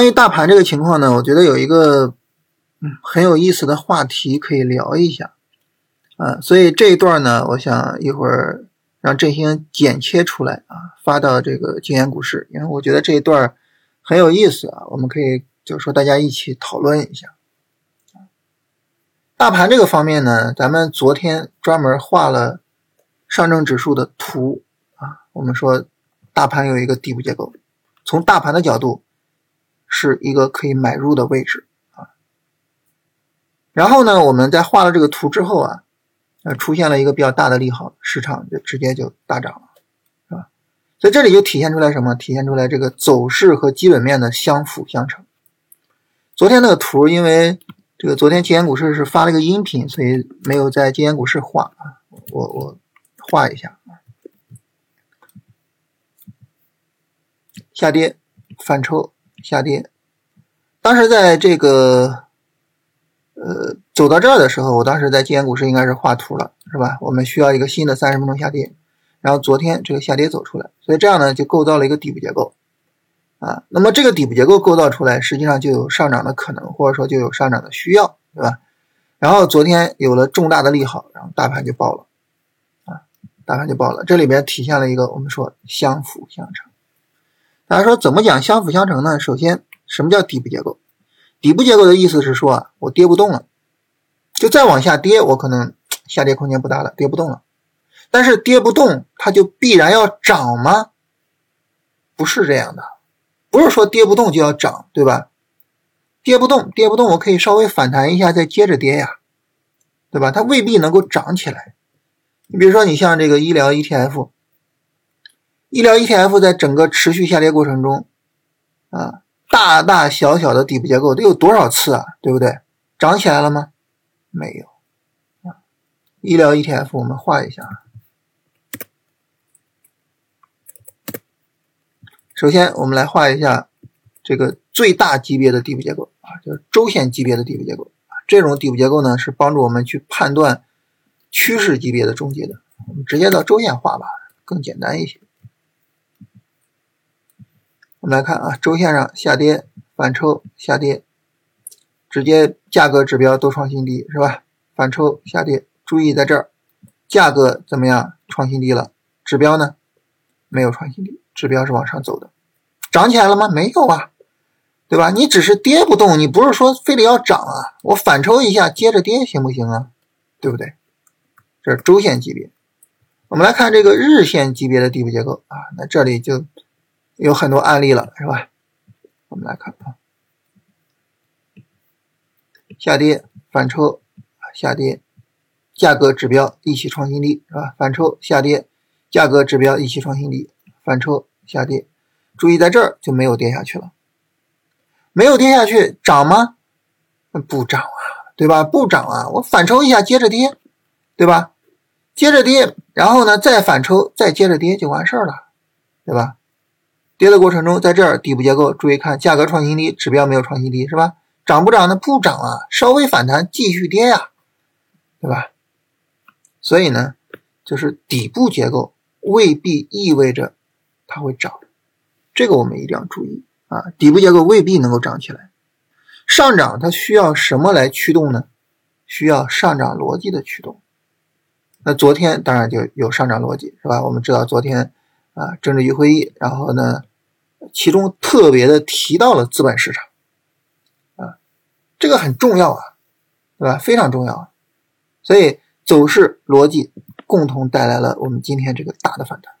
关于大盘这个情况呢，我觉得有一个嗯很有意思的话题可以聊一下啊，所以这一段呢，我想一会儿让振兴剪切出来啊，发到这个经验股市，因为我觉得这一段很有意思啊，我们可以就是说大家一起讨论一下。大盘这个方面呢，咱们昨天专门画了上证指数的图啊，我们说大盘有一个底部结构，从大盘的角度。是一个可以买入的位置啊，然后呢，我们在画了这个图之后啊，呃，出现了一个比较大的利好，市场就直接就大涨了，是吧？所以这里就体现出来什么？体现出来这个走势和基本面的相辅相成。昨天那个图，因为这个昨天金研股市是发了一个音频，所以没有在金研股市画啊，我我画一下，下跌反抽。下跌，当时在这个呃走到这儿的时候，我当时在金研股市应该是画图了，是吧？我们需要一个新的三十分钟下跌，然后昨天这个下跌走出来，所以这样呢就构造了一个底部结构啊。那么这个底部结构构造出来，实际上就有上涨的可能，或者说就有上涨的需要，对吧？然后昨天有了重大的利好，然后大盘就爆了啊，大盘就爆了。这里边体现了一个我们说相辅相成。大家说怎么讲相辅相成呢？首先，什么叫底部结构？底部结构的意思是说啊，我跌不动了，就再往下跌，我可能下跌空间不大了，跌不动了。但是跌不动，它就必然要涨吗？不是这样的，不是说跌不动就要涨，对吧？跌不动，跌不动，我可以稍微反弹一下，再接着跌呀，对吧？它未必能够涨起来。你比如说，你像这个医疗 ETF。医疗 ETF 在整个持续下跌过程中，啊，大大小小的底部结构得有多少次啊？对不对？涨起来了吗？没有。啊，医疗 ETF 我们画一下。首先，我们来画一下这个最大级别的底部结构啊，就是周线级别的底部结构啊。这种底部结构呢，是帮助我们去判断趋势级别的终结的。我们直接到周线画吧，更简单一些。我们来看啊，周线上下跌反抽下跌，直接价格指标都创新低是吧？反抽下跌，注意在这儿，价格怎么样？创新低了，指标呢？没有创新低，指标是往上走的，涨起来了吗？没有啊，对吧？你只是跌不动，你不是说非得要涨啊？我反抽一下接着跌行不行啊？对不对？这是周线级别，我们来看这个日线级别的底部结构啊，那这里就。有很多案例了，是吧？我们来看啊，下跌反抽，下跌，价格指标一起创新低，是吧？反抽下跌，价格指标一起创新低，反抽下跌，注意在这儿就没有跌下去了，没有跌下去，涨吗？不涨啊，对吧？不涨啊，我反抽一下接着跌，对吧？接着跌，然后呢再反抽，再接着跌就完事儿了，对吧？跌的过程中，在这儿底部结构，注意看价格创新低，指标没有创新低，是吧？涨不涨呢？不涨啊，稍微反弹继续跌呀，对吧？所以呢，就是底部结构未必意味着它会涨，这个我们一定要注意啊。底部结构未必能够涨起来，上涨它需要什么来驱动呢？需要上涨逻辑的驱动。那昨天当然就有上涨逻辑，是吧？我们知道昨天啊，政治局会议，然后呢？其中特别的提到了资本市场，啊，这个很重要啊，对吧？非常重要，所以走势逻辑共同带来了我们今天这个大的反弹。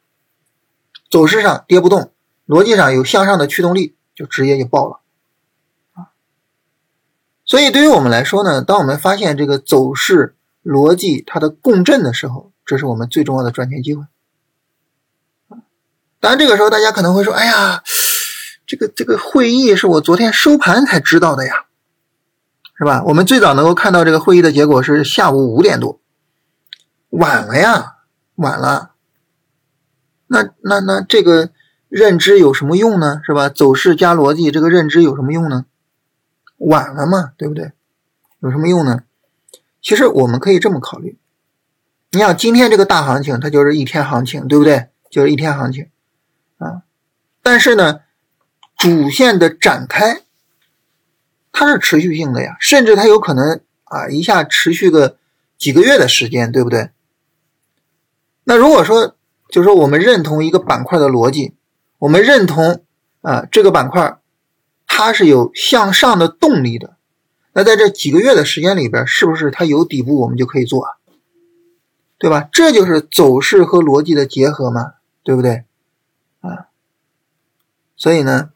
走势上跌不动，逻辑上有向上的驱动力，就直接就爆了，啊。所以对于我们来说呢，当我们发现这个走势逻辑它的共振的时候，这是我们最重要的赚钱机会。当然，这个时候大家可能会说：“哎呀，这个这个会议是我昨天收盘才知道的呀，是吧？我们最早能够看到这个会议的结果是下午五点多，晚了呀，晚了。那那那这个认知有什么用呢？是吧？走势加逻辑，这个认知有什么用呢？晚了嘛，对不对？有什么用呢？其实我们可以这么考虑：你想今天这个大行情，它就是一天行情，对不对？就是一天行情。啊，但是呢，主线的展开它是持续性的呀，甚至它有可能啊一下持续个几个月的时间，对不对？那如果说就是说我们认同一个板块的逻辑，我们认同啊这个板块它是有向上的动力的，那在这几个月的时间里边，是不是它有底部我们就可以做？对吧？这就是走势和逻辑的结合嘛，对不对？啊，所以呢，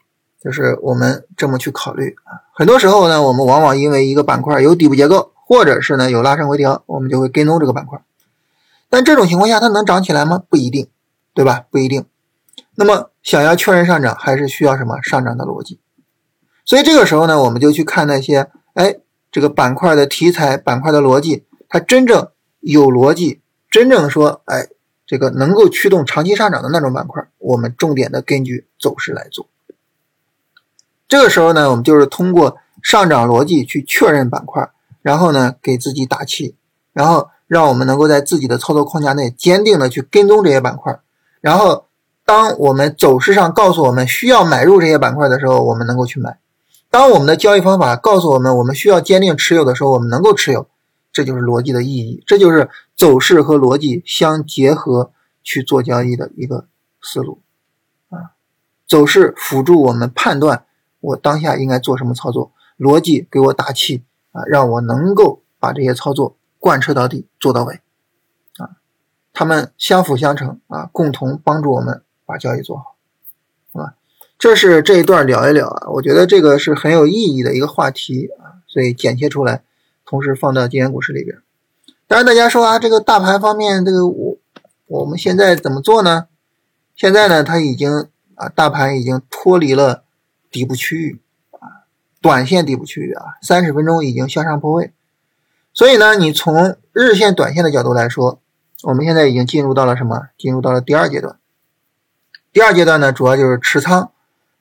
就是我们这么去考虑啊。很多时候呢，我们往往因为一个板块有底部结构，或者是呢有拉升回调，我们就会跟踪这个板块。但这种情况下，它能涨起来吗？不一定，对吧？不一定。那么想要确认上涨，还是需要什么上涨的逻辑？所以这个时候呢，我们就去看那些，哎，这个板块的题材、板块的逻辑，它真正有逻辑。真正说，哎，这个能够驱动长期上涨的那种板块，我们重点的根据走势来做。这个时候呢，我们就是通过上涨逻辑去确认板块，然后呢给自己打气，然后让我们能够在自己的操作框架内坚定的去跟踪这些板块。然后，当我们走势上告诉我们需要买入这些板块的时候，我们能够去买；当我们的交易方法告诉我们我们需要坚定持有的时候，我们能够持有。这就是逻辑的意义，这就是走势和逻辑相结合去做交易的一个思路啊。走势辅助我们判断我当下应该做什么操作，逻辑给我打气啊，让我能够把这些操作贯彻到底，做到位啊。他们相辅相成啊，共同帮助我们把交易做好，啊？这是这一段聊一聊啊，我觉得这个是很有意义的一个话题啊，所以剪切出来。同时放到今天股市里边，当然大家说啊，这个大盘方面，这个我我们现在怎么做呢？现在呢，它已经啊，大盘已经脱离了底部区域啊，短线底部区域啊，三十分钟已经向上破位，所以呢，你从日线、短线的角度来说，我们现在已经进入到了什么？进入到了第二阶段。第二阶段呢，主要就是持仓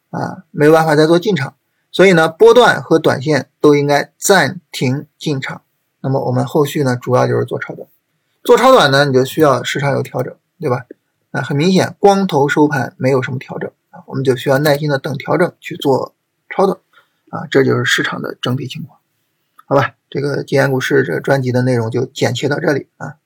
啊，没有办法再做进场。所以呢，波段和短线都应该暂停进场。那么我们后续呢，主要就是做超短。做超短呢，你就需要市场有调整，对吧？那很明显，光头收盘没有什么调整我们就需要耐心的等调整去做超短啊，这就是市场的整体情况，好吧？这个金研股市这个专辑的内容就剪切到这里啊。